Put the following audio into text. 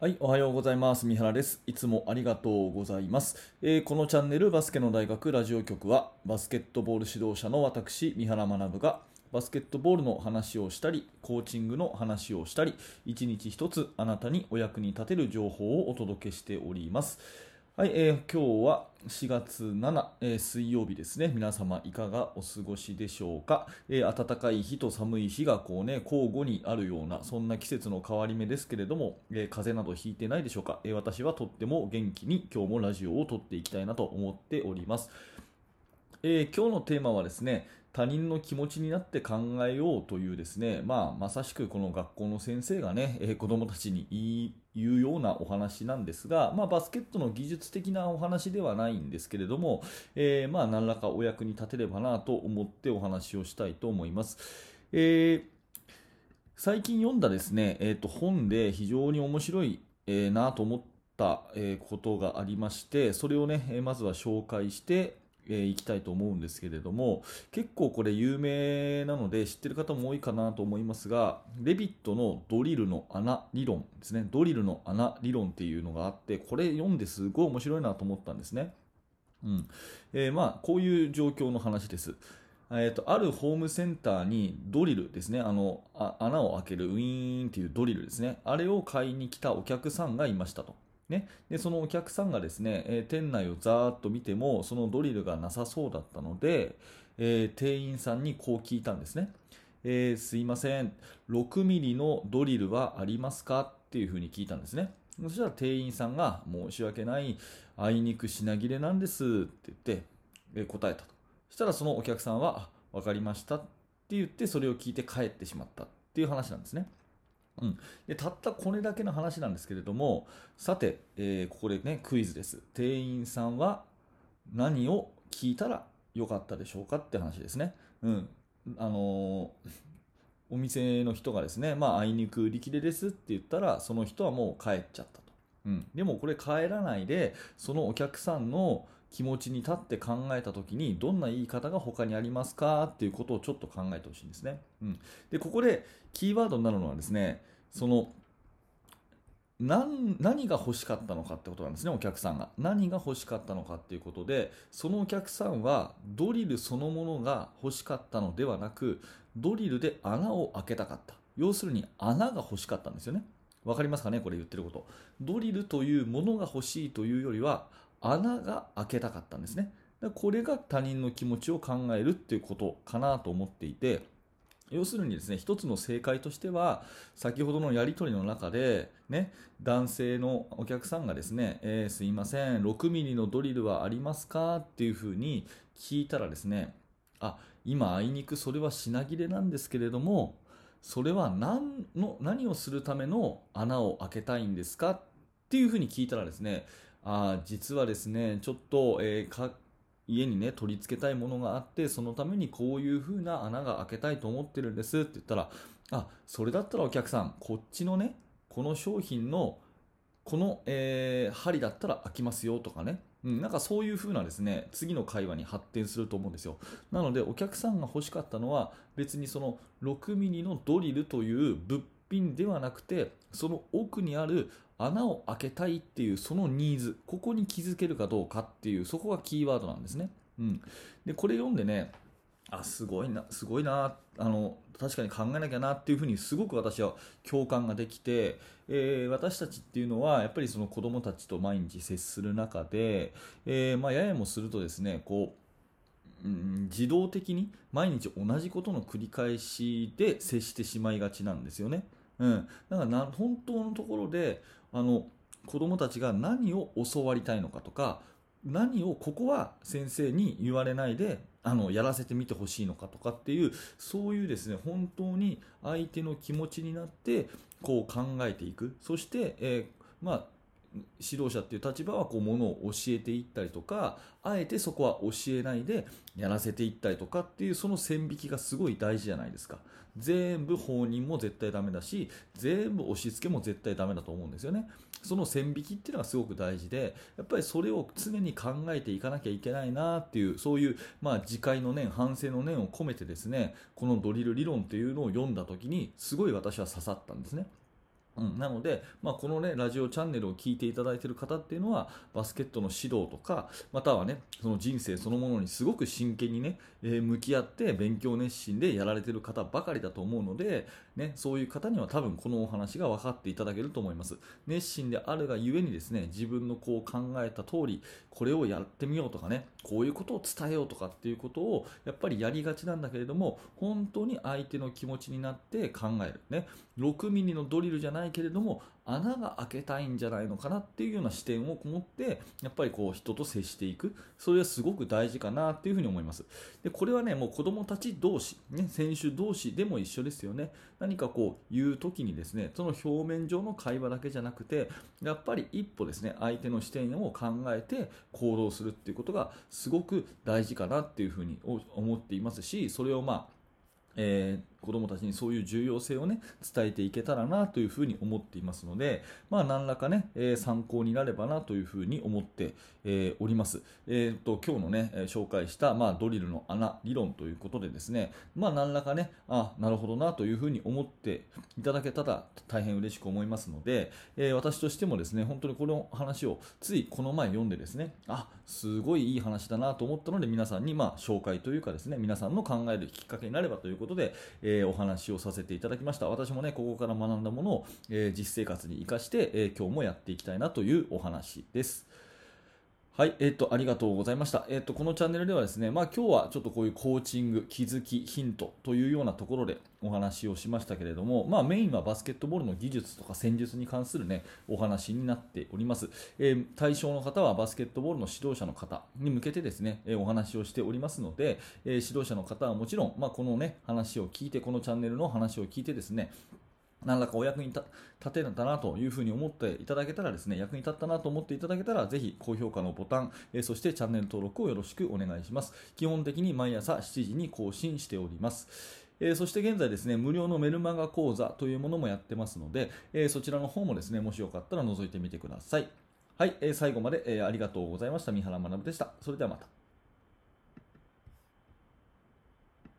はい、おはようございます。三原です。いつもありがとうございます。えーこのチャンネルバスケの大学ラジオ局は、バスケットボール指導者の私、三原学が、バスケットボールの話をしたり、コーチングの話をしたり、一日一つあなたにお役に立てる情報をお届けしております。はい、えー今日は4月7、えー水曜日ですね。皆様いかがお過ごしでしょうか、えー暖かい日と寒い日がこうね、交互にあるような、そんな季節の変わり目ですけれども、えー風邪などひいてないでしょうか、え私はとっても元気に今日もラジオを撮っていきたいなと思っております。え今日のテーマはですね他人の気持ちになって考えようというですね、まあ、まさしくこの学校の先生がね、えー子どもたちに言うようなお話なんですが、まあ、バスケットの技術的なお話ではないんですけれども、えーまあ、何らかお役に立てればなと思ってお話をしたいと思います。えー最近読んだですね、えーと本で非常に面白い、えーなと思った、えことがありまして、それをね、まずは紹介して、えーいきたいと思うんですけれども、結構これ有名なので知ってる方も多いかなと思いますが、レビットのドリルの穴理論ですね、ドリルの穴理論っていうのがあって、これ読んですごい面白いなと思ったんですね。うん。えーまあ、こういう状況の話です。えー、とあるホームセンターにドリルですね。あのあ穴を開けるウィーンっていうドリルですね。あれを買いに来たお客さんがいましたと、ね、でそのお客さんがですね、えー店内をざーっと見てもそのドリルがなさそうだったので、えー店員さんにこう聞いたんですね、えーすいません。6ミリのドリルはありますかっていうふうに聞いたんですね。そしたら店員さんが申し訳ない。あいにく品切れなんですって言って、え答えたと。そしたらそのお客さんは、分かりましたって言って、それを聞いて帰ってしまったっていう話なんですね。うん、でたったこれだけの話なんですけれども、さて、えーここでね、クイズです。店員さんは何を聞いたらよかったでしょうかって話ですね。うん。あのーお店の人がですね、まあ、あいにく売り切れですって言ったら、その人はもう帰っちゃったと。うん、でもこれ帰らないで、そのお客さんの気持ちに立って考えたときに、どんな言い方が他にありますかっていうことをちょっと考えてほしいんですね。うん、で、ここでキーワードになるのはですね、その、何何が欲しかったのかってことなんですね、お客さんが。何が欲しかったのかっていうことで、そのお客さんはドリルそのものが欲しかったのではなく、ドリルで穴を開けたかった。要するに穴が欲しかったんですよね。わかりますかねこれ言ってること。ドリルというものが欲しいというよりは、穴が開けたかったんですね。これが他人の気持ちを考えるっていうことかなと思っていて、要するにですね、一つの正解としては、先ほどのやり取りの中で、ね、男性のお客さんがですね、えーすいません、6ミリのドリルはありますかっていうふうに聞いたらですね、あ、今あいにくそれは品切れなんですけれども、それは何の何をするための穴を開けたいんですかっていうふうに聞いたらですね、あ実はですね、ちょっと、えー家にね、取り付けたいものがあって、そのためにこういう風な穴が開けたいと思ってるんですって言ったら、あ、それだったらお客さん、こっちのね、この商品のこの、えー針だったら開きますよとかね、うん、なんかそういう風なですね、次の会話に発展すると思うんですよ。なので、お客さんが欲しかったのは、別にその6ミリのドリルという物品ではなくて、その奥にある穴を開けたいっていうそのニーズ、ここに気づけるかどうかっていう、そこがキーワードなんですね。うん。で、これ読んでね、あ、すごいな、すごいな、あの、確かに考えなきゃなっていうふうにすごく私は共感ができて、えー私たちっていうのはやっぱりその子供たちと毎日接する中で、えーまあ、ややもするとですね、こう、うん自動的に毎日同じことの繰り返しで接してしまいがちなんですよね。うん、だからな本当のところであの子供たちが何を教わりたいのかとか何をここは先生に言われないであのやらせてみてほしいのかとかっていうそういうですね本当に相手の気持ちになってこう考えていく。そして、えーまあ指導者っていう立場はこうものを教えていったりとかあえてそこは教えないでやらせていったりとかっていうその線引きがすごい大事じゃないですか。全部放任も絶対ダメだし全部押し付けも絶対ダメだと思うんですよね。その線引きっていうのがすごく大事でやっぱりそれを常に考えていかなきゃいけないなっていうそういうまあ自戒の念反省の念を込めてですねこのドリル理論っていうのを読んだ時にすごい私は刺さったんですね。うん、なので、まあ、このね、ラジオチャンネルを聞いていただいている方っていうのは、バスケットの指導とか、またはね、その人生そのものにすごく真剣にね、えー向き合って勉強熱心でやられている方ばかりだと思うので、ね、そういう方には多分このお話が分かっていただけると思います。熱心であるがゆえにですね、自分のこう考えた通り、これをやってみようとかね、こういうことを伝えようとかっていうことを、やっぱりやりがちなんだけれども、本当に相手の気持ちになって考える。ね、6ミリのドリルじゃないけれども、穴が開けたいんじゃないのかなっていうような視点を持って、やっぱりこう人と接していく。それはすごく大事かなっていうふうに思います。で、これはね、もう子供たち同士、ね、選手同士でも一緒ですよね。何かこう言う時にですね、その表面上の会話だけじゃなくて、やっぱり一歩ですね、相手の視点を考えて行動するっていうことがすごく大事かなっていうふうに思っていますし、それをまあ、えー子どもたちにそういう重要性をね伝えていけたらなというふうに思っていますので、まあ、何らかね、えー参考になればなというふうに思って、えーおります。えーと今日のね、紹介した、まあ、ドリルの穴理論ということでですね、まあ、何らかね、あなるほどなというふうに思っていただけたら大変嬉しく思いますので、え私としてもですね、本当にこの話をついこの前読んでですね、あすごいいい話だなと思ったので、皆さんにまあ紹介というかですね、皆さんの考えるきっかけになればということで、えーお話をさせていただきました。私もね、ここから学んだものを、えー実生活に生かして、えー今日もやっていきたいなというお話です。はい、えっ、と、ありがとうございました。えっ、と、このチャンネルではですね、まあ今日はちょっとこういうコーチング、気づき、ヒントというようなところでお話をしましたけれども、まあメインはバスケットボールの技術とか戦術に関するね、お話になっております。えー対象の方はバスケットボールの指導者の方に向けてですね、えお話をしておりますので、え指導者の方はもちろん、まあこのね、話を聞いて、このチャンネルの話を聞いてですね、何らかお役に立てたなというふうに思っていただけたらですね、役に立ったなと思っていただけたら、ぜひ高評価のボタン、えそしてチャンネル登録をよろしくお願いします。基本的に毎朝7時に更新しております。えそして現在ですね、無料のメルマガ講座というものもやってますので、えそちらの方もですね、もしよかったら覗いてみてください。はい、え最後まで、えありがとうございました。三原学でした。それではまた。